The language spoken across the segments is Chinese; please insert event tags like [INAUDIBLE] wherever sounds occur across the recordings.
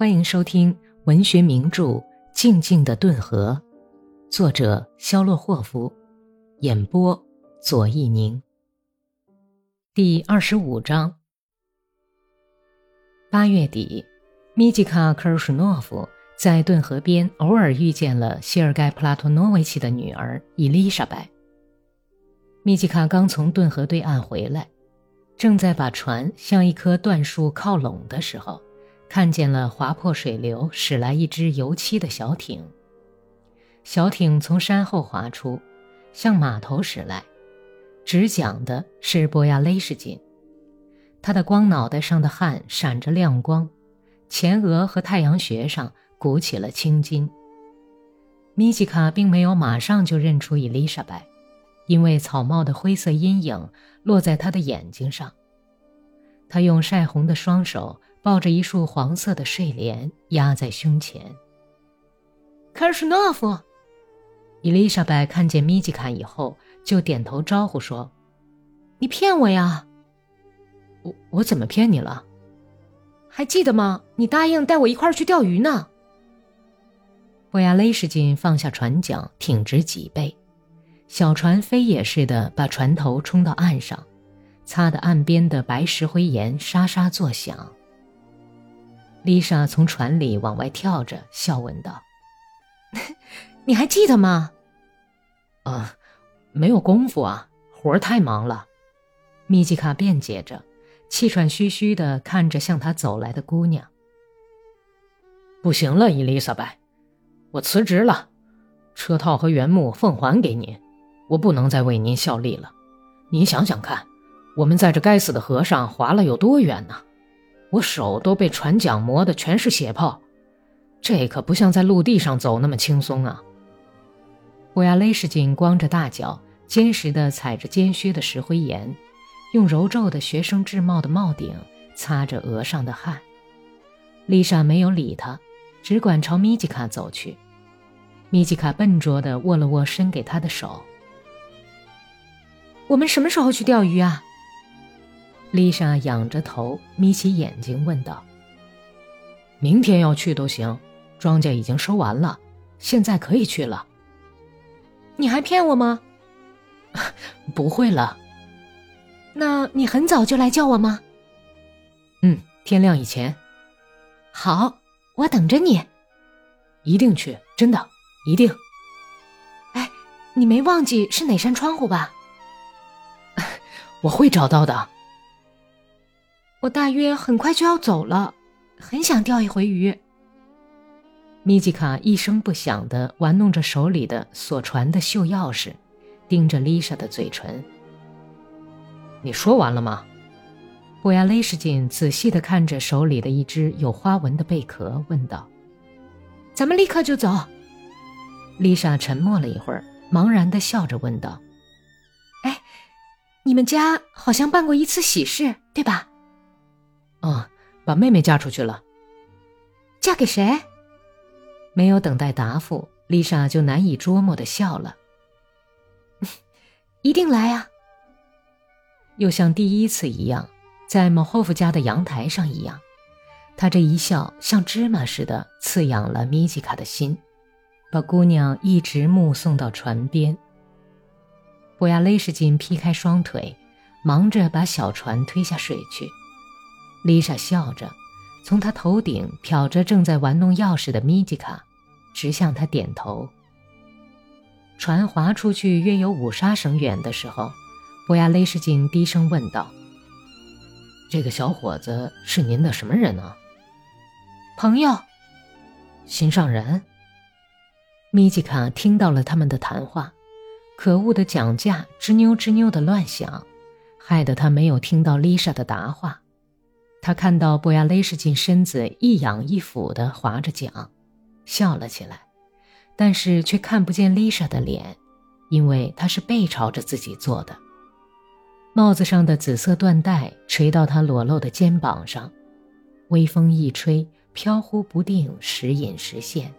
欢迎收听文学名著《静静的顿河》，作者肖洛霍夫，演播左一宁。第二十五章。八月底，米吉卡·科尔什诺夫在顿河边偶尔遇见了谢尔盖·普拉托诺维奇的女儿伊丽莎白。米吉卡刚从顿河对岸回来。正在把船向一棵椴树靠拢的时候，看见了划破水流驶来一只油漆的小艇。小艇从山后划出，向码头驶来。执桨的是波亚雷什金，他的光脑袋上的汗闪着亮光，前额和太阳穴上鼓起了青筋。米吉卡并没有马上就认出伊丽莎白。因为草帽的灰色阴影落在他的眼睛上，他用晒红的双手抱着一束黄色的睡莲压在胸前。卡尔什诺夫，伊丽莎白看见米吉卡以后，就点头招呼说：“你骗我呀！我我怎么骗你了？还记得吗？你答应带我一块儿去钓鱼呢。”波亚雷什金放下船桨，挺直脊背。小船飞也似的把船头冲到岸上，擦得岸边的白石灰岩沙沙作响。丽莎从船里往外跳着，笑问道：“ [LAUGHS] 你还记得吗？”“啊，没有功夫啊，活儿太忙了。”米吉卡辩解着，气喘吁吁地看着向他走来的姑娘。“不行了，伊丽莎白，我辞职了，车套和原木奉还给您。”我不能再为您效力了，您想想看，我们在这该死的河上划了有多远呢？我手都被船桨磨得全是血泡，这可不像在陆地上走那么轻松啊！乌亚雷什金光着大脚，坚实地踩着尖削的石灰岩，用揉皱的学生制帽的帽顶擦着额上的汗。丽莎没有理他，只管朝米吉卡走去。米吉卡笨拙地握了握伸给他的手。我们什么时候去钓鱼啊？丽莎仰着头，眯起眼睛问道。明天要去都行，庄稼已经收完了，现在可以去了。你还骗我吗？[LAUGHS] 不会了。那你很早就来叫我吗？嗯，天亮以前。好，我等着你。一定去，真的，一定。哎，你没忘记是哪扇窗户吧？[LAUGHS] 我会找到的。我大约很快就要走了，很想钓一回鱼。米吉卡一声不响地玩弄着手里的锁船的锈钥匙，盯着丽莎的嘴唇。你说完了吗？布亚雷什金仔细地看着手里的一只有花纹的贝壳，问道：“咱们立刻就走。”丽莎沉默了一会儿，茫然地笑着问道。哎你们家好像办过一次喜事，对吧？哦，把妹妹嫁出去了。嫁给谁？没有等待答复，丽莎就难以捉摸的笑了。[LAUGHS] 一定来啊！又像第一次一样，在莫霍夫家的阳台上一样，她这一笑像芝麻似的刺痒了米吉卡的心，把姑娘一直目送到船边。布亚雷什金劈开双腿，忙着把小船推下水去。丽莎笑着，从他头顶瞟着正在玩弄钥匙的米吉卡，直向他点头。船划出去约有五沙绳远的时候，布亚雷什金低声问道：“这个小伙子是您的什么人呢？”“朋友，心上人。”米吉卡听到了他们的谈话。可恶的讲价吱扭吱扭的乱响，害得他没有听到丽莎的答话。他看到布亚雷什金身子一仰一俯地划着桨，笑了起来，但是却看不见丽莎的脸，因为她是背朝着自己坐的。帽子上的紫色缎带垂到他裸露的肩膀上，微风一吹，飘忽不定，时隐时现，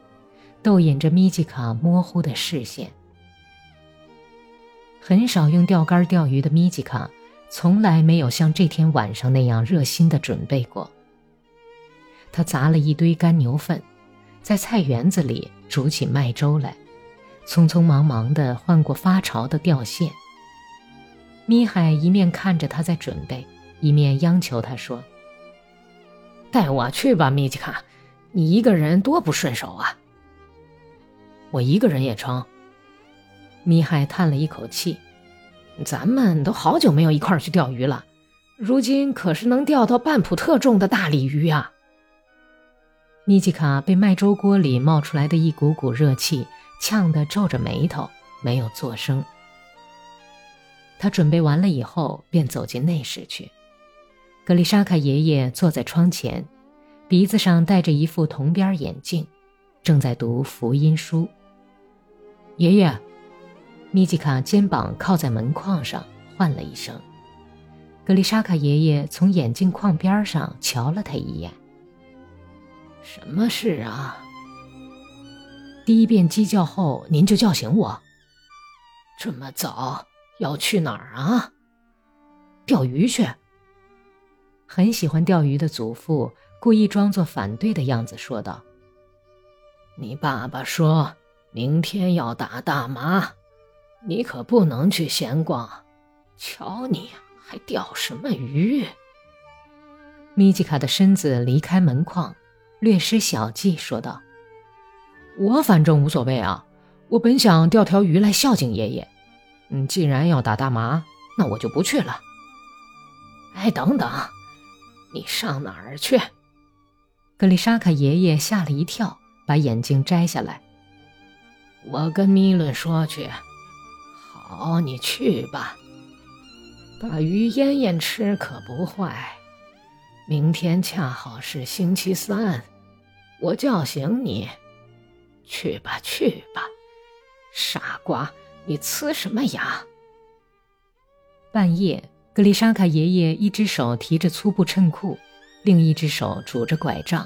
逗引着米吉卡模糊的视线。很少用钓竿钓鱼的米吉卡，从来没有像这天晚上那样热心的准备过。他砸了一堆干牛粪，在菜园子里煮起麦粥来，匆匆忙忙地换过发潮的吊线。米海一面看着他在准备，一面央求他说：“带我去吧，米吉卡，你一个人多不顺手啊。”我一个人也成。米海叹了一口气：“咱们都好久没有一块儿去钓鱼了，如今可是能钓到半普特重的大鲤鱼啊！”米吉卡被麦粥锅里冒出来的一股股热气呛得皱着眉头，没有作声。他准备完了以后，便走进内室去。格丽莎卡爷爷坐在窗前，鼻子上戴着一副铜边眼镜，正在读福音书。爷爷，米吉卡肩膀靠在门框上，唤了一声。格丽莎卡爷爷从眼镜框边上瞧了他一眼。什么事啊？第一遍鸡叫后，您就叫醒我。这么早要去哪儿啊？钓鱼去。很喜欢钓鱼的祖父故意装作反对的样子说道：“你爸爸说。”明天要打大麻，你可不能去闲逛。瞧你还钓什么鱼？米吉卡的身子离开门框，略施小计说道：“我反正无所谓啊，我本想钓条鱼来孝敬爷爷。嗯，既然要打大麻，那我就不去了。哎，等等，你上哪儿去？”格丽莎卡爷爷吓了一跳，把眼镜摘下来。我跟米伦说去，好，你去吧。把鱼腌腌吃可不坏。明天恰好是星期三，我叫醒你，去吧，去吧。傻瓜，你呲什么牙？半夜，格丽莎卡爷爷一只手提着粗布衬裤，另一只手拄着拐杖，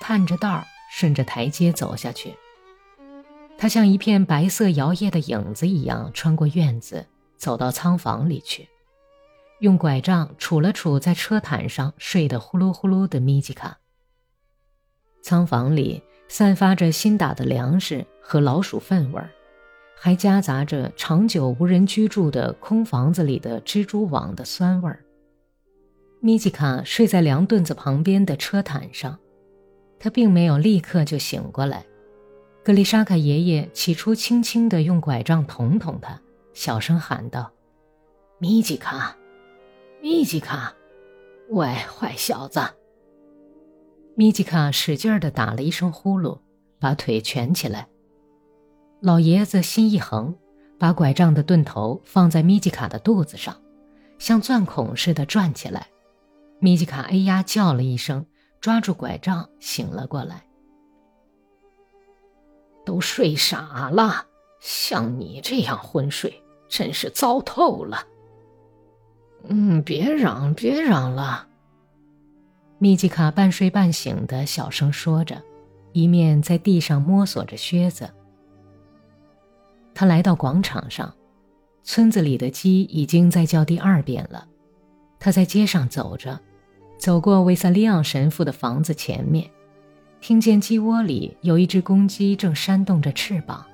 探着道顺着台阶走下去。他像一片白色摇曳的影子一样穿过院子，走到仓房里去，用拐杖杵了杵在车毯上睡得呼噜呼噜的米吉卡。仓房里散发着新打的粮食和老鼠粪味儿，还夹杂着长久无人居住的空房子里的蜘蛛网的酸味儿。米吉卡睡在凉墩子旁边的车毯上，他并没有立刻就醒过来。格丽莎卡爷爷起初轻轻地用拐杖捅捅他，小声喊道：“米吉卡，米吉卡，喂，坏小子！”米吉卡使劲地打了一声呼噜，把腿蜷起来。老爷子心一横，把拐杖的钝头放在米吉卡的肚子上，像钻孔似的转起来。米吉卡哎呀叫了一声，抓住拐杖醒了过来。都睡傻了，像你这样昏睡，真是糟透了。嗯，别嚷，别嚷了。米吉卡半睡半醒的小声说着，一面在地上摸索着靴子。他来到广场上，村子里的鸡已经在叫第二遍了。他在街上走着，走过维萨利昂神父的房子前面。听见鸡窝里有一只公鸡正扇动着翅膀，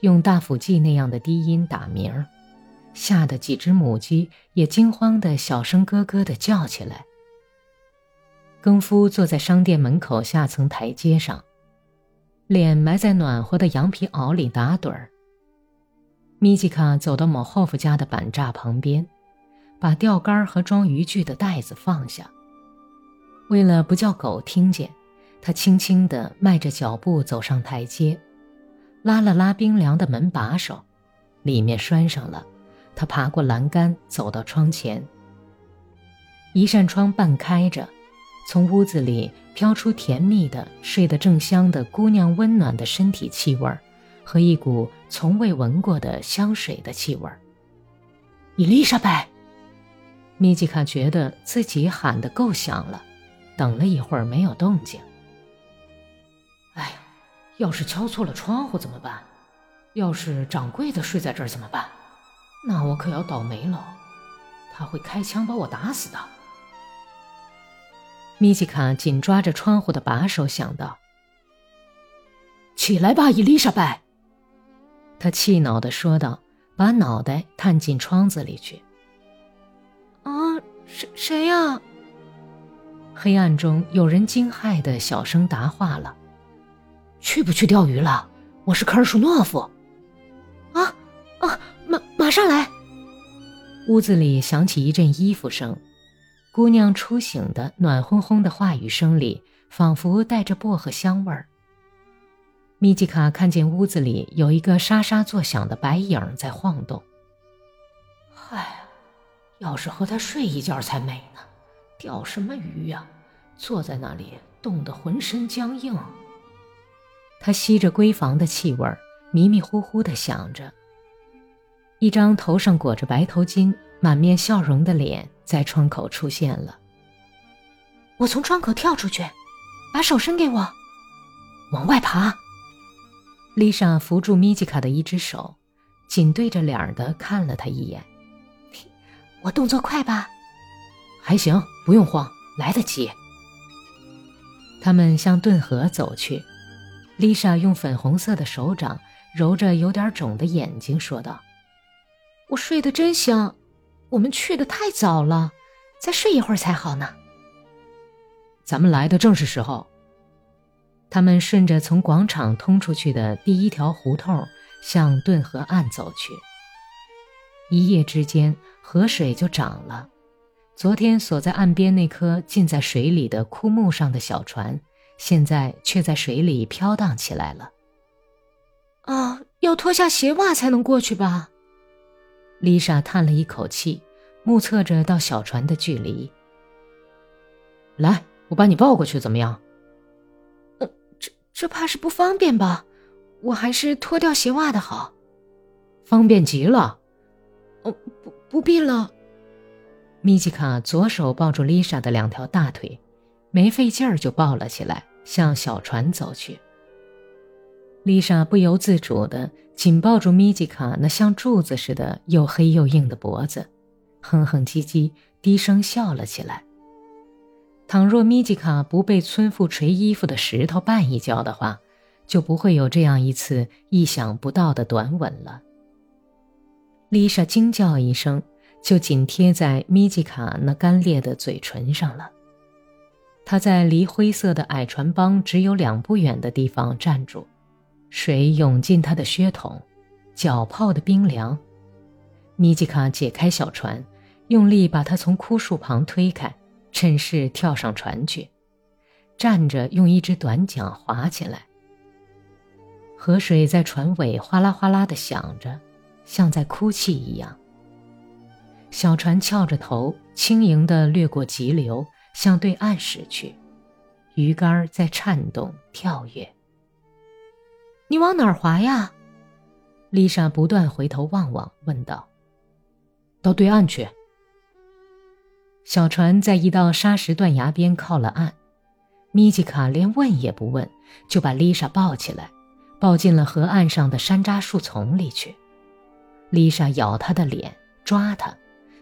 用大腹髻那样的低音打鸣儿，吓得几只母鸡也惊慌地小声咯咯地叫起来。更夫坐在商店门口下层台阶上，脸埋在暖和的羊皮袄里打盹儿。米吉卡走到某霍夫家的板栅旁边，把钓竿和装渔具的袋子放下，为了不叫狗听见。他轻轻地迈着脚步走上台阶，拉了拉冰凉的门把手，里面拴上了。他爬过栏杆，走到窗前。一扇窗半开着，从屋子里飘出甜蜜的、睡得正香的姑娘温暖的身体气味儿，和一股从未闻过的香水的气味儿。伊丽莎白，米吉卡觉得自己喊得够响了，等了一会儿没有动静。哎，要是敲错了窗户怎么办？要是掌柜的睡在这儿怎么办？那我可要倒霉了，他会开枪把我打死的。米奇卡紧抓着窗户的把手，想到：“起来吧，伊丽莎白。”他气恼地说道，把脑袋探进窗子里去。“啊，谁谁呀？”黑暗中有人惊骇的小声答话了：“去不去钓鱼了？我是科尔舒诺夫。”“啊啊，马马上来！”屋子里响起一阵衣服声。姑娘初醒的暖烘烘的话语声里，仿佛带着薄荷香味儿。米吉卡看见屋子里有一个沙沙作响的白影在晃动。嗨，要是和他睡一觉才美呢！钓什么鱼呀？坐在那里冻得浑身僵硬。他吸着闺房的气味，迷迷糊糊地想着。一张头上裹着白头巾。满面笑容的脸在窗口出现了。我从窗口跳出去，把手伸给我，往外爬。丽莎扶住米吉卡的一只手，紧对着脸儿的看了他一眼。我动作快吧？还行，不用慌，来得及。他们向顿河走去。丽莎用粉红色的手掌揉着有点肿的眼睛，说道：“我睡得真香。”我们去的太早了，再睡一会儿才好呢。咱们来的正是时候。他们顺着从广场通出去的第一条胡同向顿河岸走去。一夜之间，河水就涨了。昨天锁在岸边那颗浸在水里的枯木上的小船，现在却在水里飘荡起来了。啊，要脱下鞋袜才能过去吧？丽莎叹了一口气，目测着到小船的距离。来，我把你抱过去，怎么样？呃，这这怕是不方便吧？我还是脱掉鞋袜的好。方便极了。哦，不，不必了。米吉卡左手抱住丽莎的两条大腿，没费劲儿就抱了起来，向小船走去。丽莎不由自主地紧抱住米吉卡那像柱子似的又黑又硬的脖子，哼哼唧唧，低声笑了起来。倘若米吉卡不被村妇捶衣服的石头绊一跤的话，就不会有这样一次意想不到的短吻了。丽莎惊叫一声，就紧贴在米吉卡那干裂的嘴唇上了。他在离灰色的矮船帮只有两步远的地方站住。水涌进他的靴筒，脚泡的冰凉。米吉卡解开小船，用力把他从枯树旁推开，趁势跳上船去，站着用一只短桨划起来。河水在船尾哗啦哗啦地响着，像在哭泣一样。小船翘着头，轻盈地掠过急流，向对岸驶去，鱼竿在颤动跳跃。你往哪儿划呀？丽莎不断回头望望，问道：“到对岸去。”小船在一道沙石断崖边靠了岸，米吉卡连问也不问，就把丽莎抱起来，抱进了河岸上的山楂树丛里去。丽莎咬他的脸，抓他，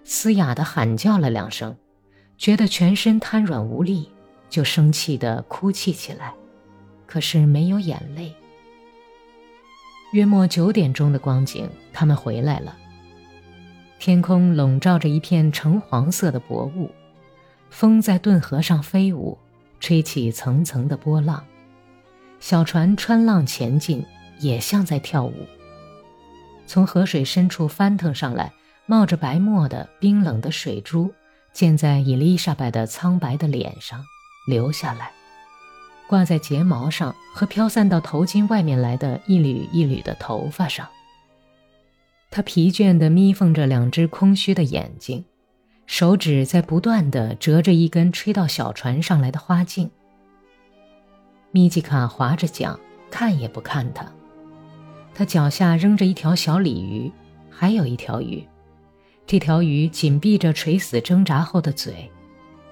嘶哑的喊叫了两声，觉得全身瘫软无力，就生气的哭泣起来，可是没有眼泪。约莫九点钟的光景，他们回来了。天空笼罩着一片橙黄色的薄雾，风在顿河上飞舞，吹起层层的波浪。小船穿浪前进，也像在跳舞。从河水深处翻腾上来，冒着白沫的冰冷的水珠，溅在伊丽莎白的苍白的脸上，流下来。挂在睫毛上和飘散到头巾外面来的一缕一缕的头发上。他疲倦地眯缝着两只空虚的眼睛，手指在不断地折着一根吹到小船上来的花茎。米吉卡划着桨，看也不看他。他脚下扔着一条小鲤鱼，还有一条鱼。这条鱼紧闭着垂死挣扎后的嘴，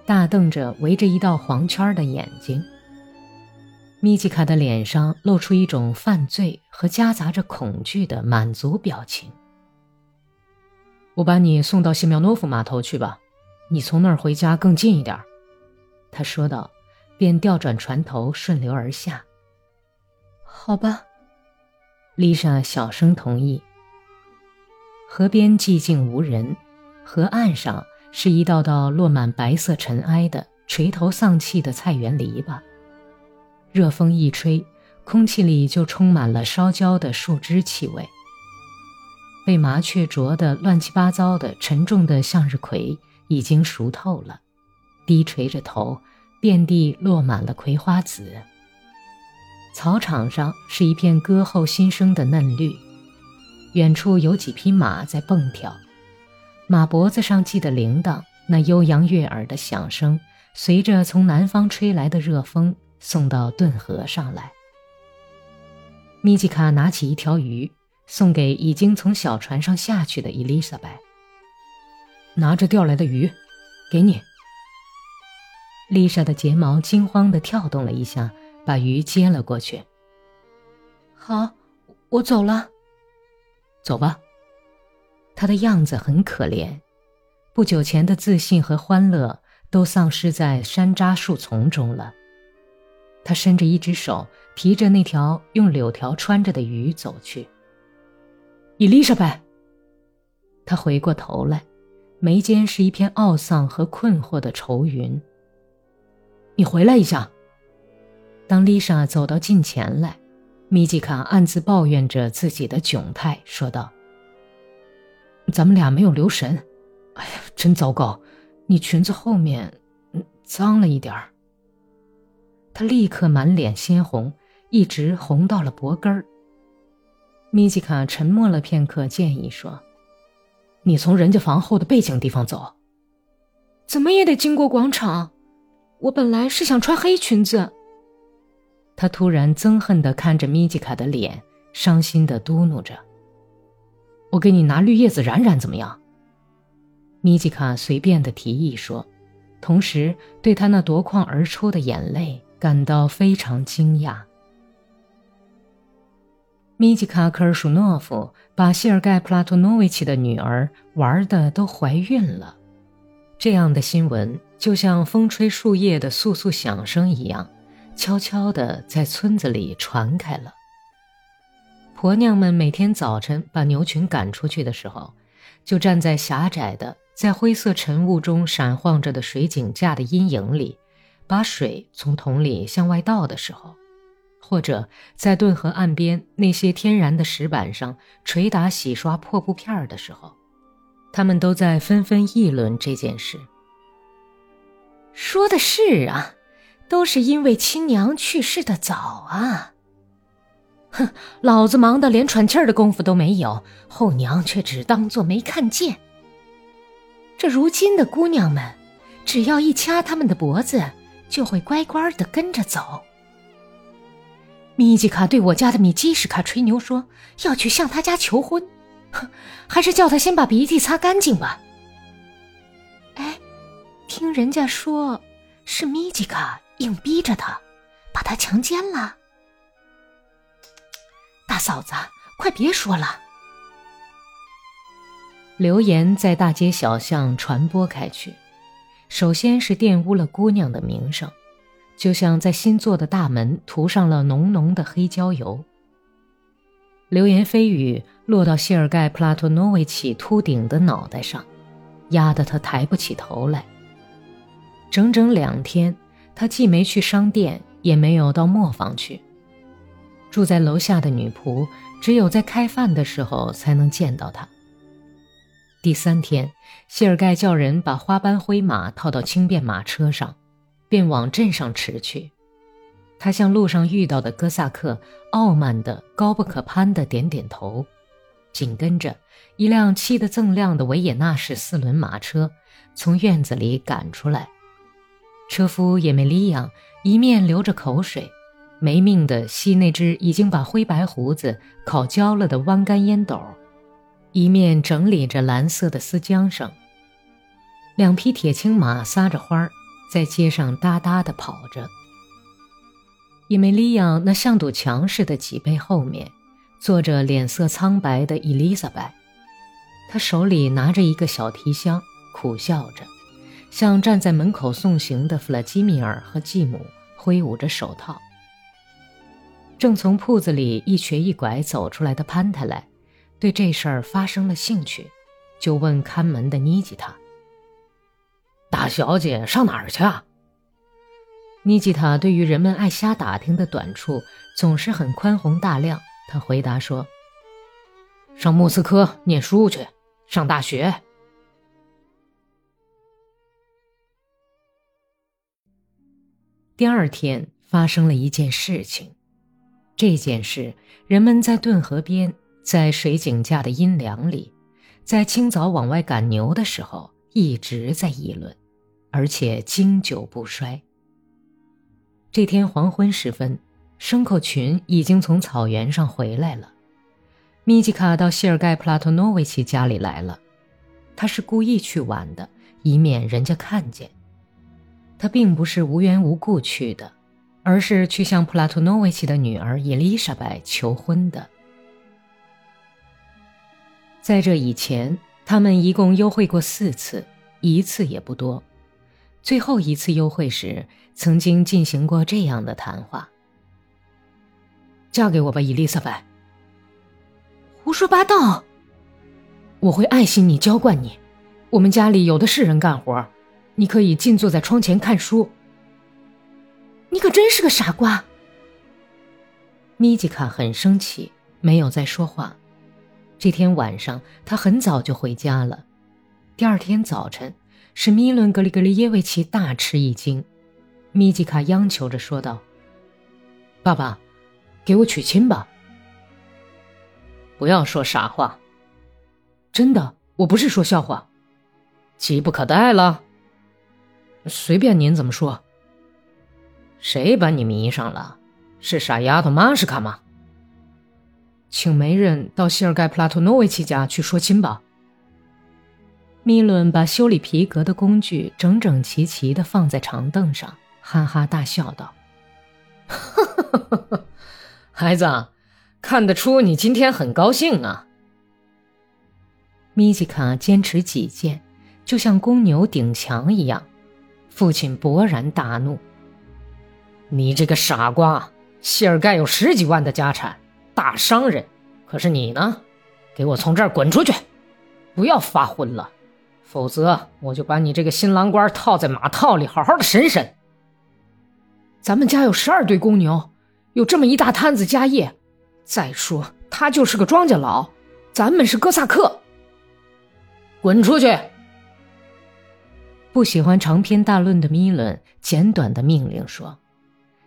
大瞪着围着一道黄圈的眼睛。米奇卡的脸上露出一种犯罪和夹杂着恐惧的满足表情。我把你送到谢苗诺夫码头去吧，你从那儿回家更近一点。他说道，便调转船头，顺流而下。好吧，丽莎小声同意。河边寂静无人，河岸上是一道道落满白色尘埃的垂头丧气的菜园篱笆。热风一吹，空气里就充满了烧焦的树枝气味。被麻雀啄得乱七八糟的沉重的向日葵已经熟透了，低垂着头，遍地落满了葵花籽。草场上是一片歌后新生的嫩绿，远处有几匹马在蹦跳，马脖子上系的铃铛，那悠扬悦耳的响声，随着从南方吹来的热风送到顿河上来。米吉卡拿起一条鱼，送给已经从小船上下去的伊丽莎白。拿着钓来的鱼，给你。丽莎的睫毛惊慌地跳动了一下。把鱼接了过去。好，我走了。走吧。他的样子很可怜，不久前的自信和欢乐都丧失在山楂树丛中了。他伸着一只手，提着那条用柳条穿着的鱼走去。伊丽莎白。他回过头来，眉间是一片懊丧和困惑的愁云。你回来一下。当丽莎走到近前来，米吉卡暗自抱怨着自己的窘态，说道：“咱们俩没有留神，哎呀，真糟糕！你裙子后面，嗯，脏了一点儿。”他立刻满脸鲜红，一直红到了脖根儿。米吉卡沉默了片刻，建议说：“你从人家房后的背景地方走，怎么也得经过广场。我本来是想穿黑裙子。”他突然憎恨地看着米吉卡的脸，伤心地嘟囔着：“我给你拿绿叶子染染怎么样？”米吉卡随便地提议说，同时对他那夺眶而出的眼泪感到非常惊讶。米吉卡·科尔舒诺夫把谢尔盖·普拉托诺维奇的女儿玩的都怀孕了，这样的新闻就像风吹树叶的簌簌响声一样。悄悄地在村子里传开了。婆娘们每天早晨把牛群赶出去的时候，就站在狭窄的、在灰色晨雾中闪晃着的水井架的阴影里，把水从桶里向外倒的时候，或者在顿河岸边那些天然的石板上捶打洗刷破布片的时候，他们都在纷纷议论这件事。说的是啊。都是因为亲娘去世的早啊！哼，老子忙得连喘气儿的功夫都没有，后娘却只当做没看见。这如今的姑娘们，只要一掐他们的脖子，就会乖乖的跟着走。米吉卡对我家的米基什卡吹牛说要去向他家求婚，哼，还是叫他先把鼻涕擦干净吧。哎，听人家说，是米吉卡。硬逼着他，把他强奸了。大嫂子，快别说了。流言在大街小巷传播开去，首先是玷污了姑娘的名声，就像在新做的大门涂上了浓浓的黑椒油。流言蜚语落到谢尔盖·普拉托诺维奇秃顶的脑袋上，压得他抬不起头来。整整两天。他既没去商店，也没有到磨坊去。住在楼下的女仆，只有在开饭的时候才能见到他。第三天，谢尔盖叫人把花斑灰马套到轻便马车上，便往镇上驰去。他向路上遇到的哥萨克傲慢的、高不可攀的点点头，紧跟着一辆漆得锃亮的维也纳式四轮马车从院子里赶出来。车夫也没利样，一面流着口水，没命地吸那只已经把灰白胡子烤焦了的弯干烟斗，一面整理着蓝色的丝缰绳。两匹铁青马撒着欢儿，在街上哒哒地跑着。伊梅利亚那像堵墙似的脊背后面，坐着脸色苍白的伊丽莎白，她手里拿着一个小提箱，苦笑着。向站在门口送行的弗拉基米尔和继母挥舞着手套。正从铺子里一瘸一拐走出来的潘太来，对这事儿发生了兴趣，就问看门的妮吉塔：“大小姐上哪儿去？”啊？”妮吉塔对于人们爱瞎打听的短处总是很宽宏大量，他回答说：“上莫斯科念书去，上大学。”第二天发生了一件事情，这件事人们在顿河边，在水井架的阴凉里，在清早往外赶牛的时候一直在议论，而且经久不衰。这天黄昏时分，牲口群已经从草原上回来了。米吉卡到谢尔盖·普拉托诺维奇家里来了，他是故意去晚的，以免人家看见。他并不是无缘无故去的，而是去向普拉托诺维奇的女儿伊丽莎白求婚的。在这以前，他们一共幽会过四次，一次也不多。最后一次幽会时，曾经进行过这样的谈话：“嫁给我吧，伊丽莎白。”“胡说八道！”“我会爱惜你，娇惯你。我们家里有的是人干活，你可以静坐在窗前看书。”“你可真是个傻瓜！”米吉卡很生气，没有再说话。这天晚上，他很早就回家了。第二天早晨。使米伦格里格里耶维奇大吃一惊，米吉卡央求着说道：“爸爸，给我娶亲吧！不要说傻话，真的，我不是说笑话。急不可待了，随便您怎么说。谁把你迷上了？是傻丫头玛什卡吗？请媒人到谢尔盖·普拉托诺维奇家去说亲吧。”米伦把修理皮革的工具整整齐齐地放在长凳上，哈哈大笑道：“哈哈哈哈孩子，看得出你今天很高兴啊。”米吉卡坚持己见，就像公牛顶墙一样。父亲勃然大怒：“你这个傻瓜！谢尔盖有十几万的家产，大商人，可是你呢？给我从这儿滚出去！不要发昏了。”否则，我就把你这个新郎官套在马套里，好好的审审。咱们家有十二对公牛，有这么一大摊子家业。再说，他就是个庄稼佬，咱们是哥萨克。滚出去！不喜欢长篇大论的米伦简短的命令说：“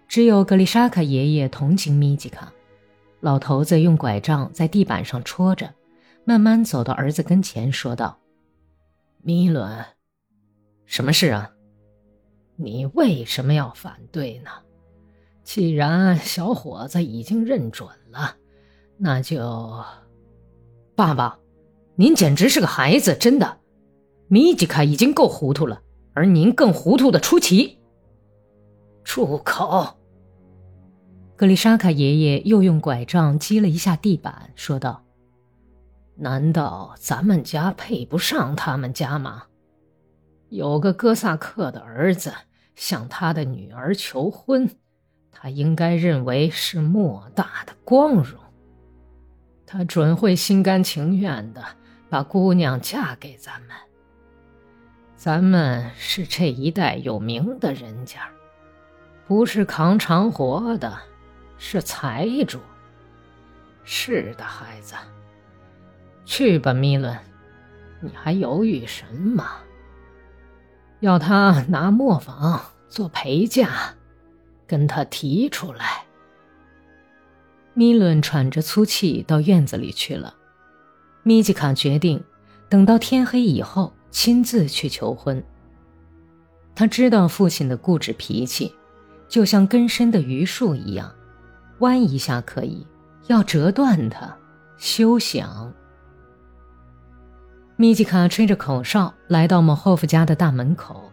只有格丽莎卡爷爷同情米吉卡。”老头子用拐杖在地板上戳着，慢慢走到儿子跟前，说道。米伦，什么事啊？你为什么要反对呢？既然小伙子已经认准了，那就……爸爸，您简直是个孩子，真的。米吉卡已经够糊涂了，而您更糊涂的出奇。住口！格丽莎卡爷爷又用拐杖击了一下地板，说道。难道咱们家配不上他们家吗？有个哥萨克的儿子向他的女儿求婚，他应该认为是莫大的光荣。他准会心甘情愿的把姑娘嫁给咱们。咱们是这一代有名的人家，不是扛长活的，是财主。是的，孩子。去吧，米伦，你还犹豫什么？要他拿磨坊做陪嫁，跟他提出来。米伦喘着粗气到院子里去了。米吉卡决定等到天黑以后亲自去求婚。他知道父亲的固执脾气，就像根深的榆树一样，弯一下可以，要折断它，休想。米吉卡吹着口哨来到莫霍夫家的大门口，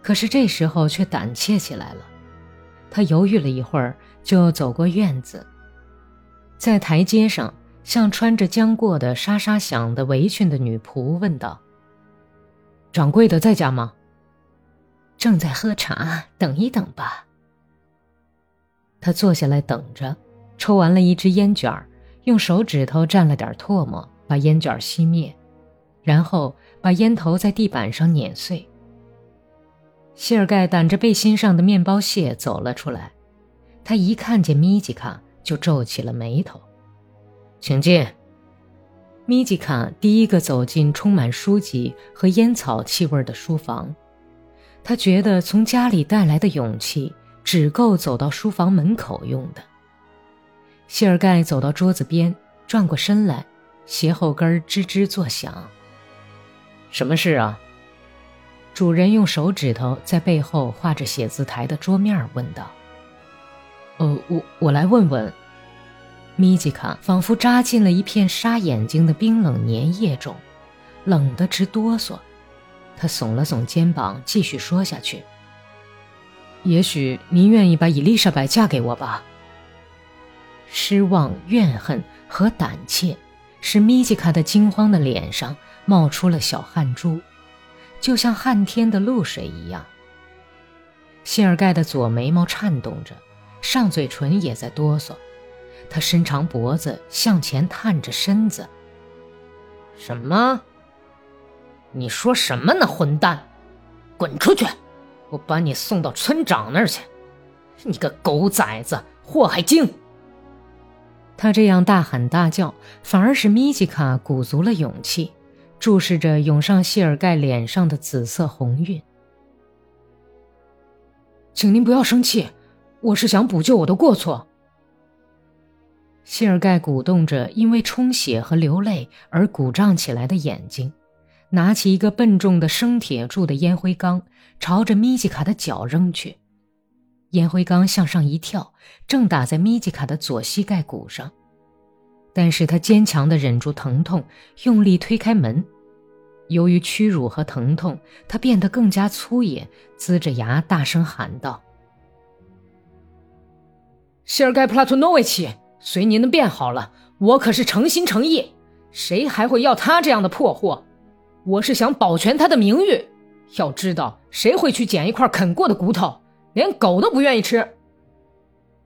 可是这时候却胆怯起来了。他犹豫了一会儿，就走过院子，在台阶上向穿着将过的沙沙响的围裙的女仆问道：“掌柜的在家吗？正在喝茶，等一等吧。他坐下来等着，抽完了一支烟卷儿，用手指头蘸了点唾沫，把烟卷熄灭，然后把烟头在地板上碾碎。谢尔盖掸着背心上的面包屑走了出来，他一看见米吉卡就皱起了眉头。请进。米吉卡第一个走进充满书籍和烟草气味的书房，他觉得从家里带来的勇气。只够走到书房门口用的。谢尔盖走到桌子边，转过身来，鞋后跟吱吱作响。什么事啊？主人用手指头在背后画着写字台的桌面，问道。呃，我我来问问。米吉卡仿佛扎进了一片沙眼睛的冰冷粘液中，冷得直哆嗦。他耸了耸肩膀，继续说下去。也许您愿意把伊丽莎白嫁给我吧。失望、怨恨和胆怯，使米吉卡的惊慌的脸上冒出了小汗珠，就像旱天的露水一样。谢尔盖的左眉毛颤动着，上嘴唇也在哆嗦，他伸长脖子向前探着身子。什么？你说什么呢，混蛋！滚出去！我把你送到村长那儿去，你个狗崽子，祸害精！他这样大喊大叫，反而使米吉卡鼓足了勇气，注视着涌上谢尔盖脸上的紫色红晕。请您不要生气，我是想补救我的过错。谢尔盖鼓动着因为充血和流泪而鼓胀起来的眼睛。拿起一个笨重的生铁铸的烟灰缸，朝着米吉卡的脚扔去。烟灰缸向上一跳，正打在米吉卡的左膝盖骨上。但是他坚强地忍住疼痛，用力推开门。由于屈辱和疼痛，他变得更加粗野，龇着牙大声喊道：“谢尔盖·普拉托诺维奇，随您的便好了，我可是诚心诚意，谁还会要他这样的破货？”我是想保全他的名誉。要知道，谁会去捡一块啃过的骨头？连狗都不愿意吃。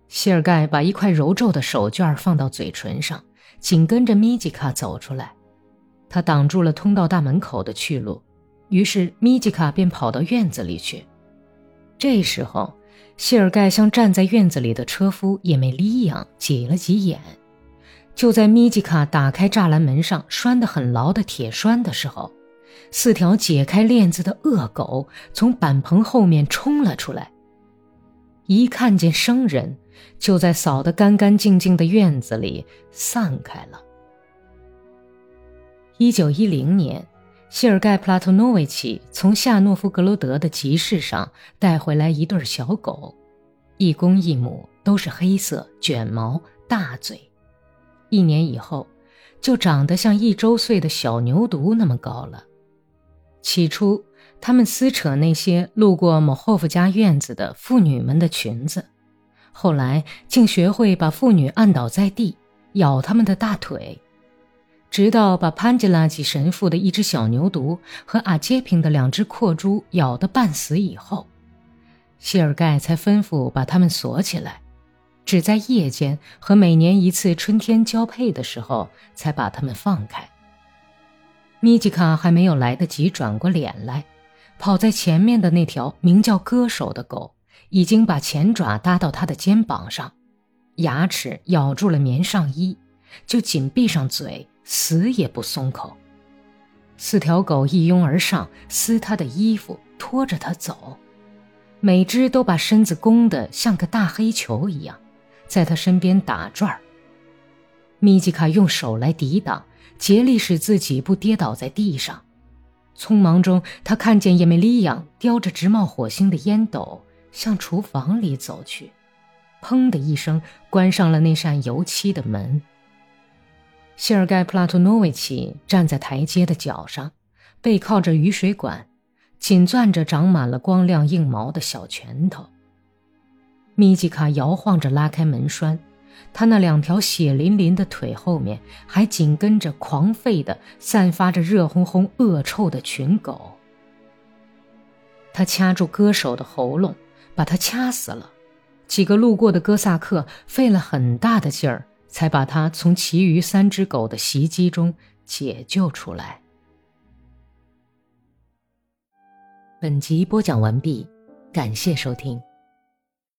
谢尔盖把一块揉皱的手绢放到嘴唇上，紧跟着米吉卡走出来。他挡住了通道大门口的去路，于是米吉卡便跑到院子里去。这时候，谢尔盖向站在院子里的车夫叶梅利亚挤了挤眼。就在米吉卡打开栅栏门上拴得很牢的铁栓的时候。四条解开链子的恶狗从板棚后面冲了出来，一看见生人，就在扫得干干净净的院子里散开了。一九一零年，谢尔盖·普拉托诺维奇从夏诺夫格罗德的集市上带回来一对小狗，一公一母，都是黑色、卷毛、大嘴。一年以后，就长得像一周岁的小牛犊那么高了。起初，他们撕扯那些路过某霍夫家院子的妇女们的裙子，后来竟学会把妇女按倒在地，咬他们的大腿，直到把潘吉拉吉神父的一只小牛犊和阿杰平的两只阔猪咬得半死以后，谢尔盖才吩咐把它们锁起来，只在夜间和每年一次春天交配的时候才把它们放开。米吉卡还没有来得及转过脸来，跑在前面的那条名叫歌手的狗已经把前爪搭到他的肩膀上，牙齿咬住了棉上衣，就紧闭上嘴，死也不松口。四条狗一拥而上，撕他的衣服，拖着他走，每只都把身子弓得像个大黑球一样，在他身边打转儿。米吉卡用手来抵挡。竭力使自己不跌倒在地上，匆忙中，他看见叶梅利亚叼着直冒火星的烟斗向厨房里走去，砰的一声关上了那扇油漆的门。谢尔盖·普拉托诺维奇站在台阶的角上，背靠着雨水管，紧攥着长满了光亮硬毛的小拳头。米吉卡摇晃着拉开门栓。他那两条血淋淋的腿后面还紧跟着狂吠的、散发着热烘烘恶臭的群狗。他掐住歌手的喉咙，把他掐死了。几个路过的哥萨克费了很大的劲儿，才把他从其余三只狗的袭击中解救出来。本集播讲完毕，感谢收听。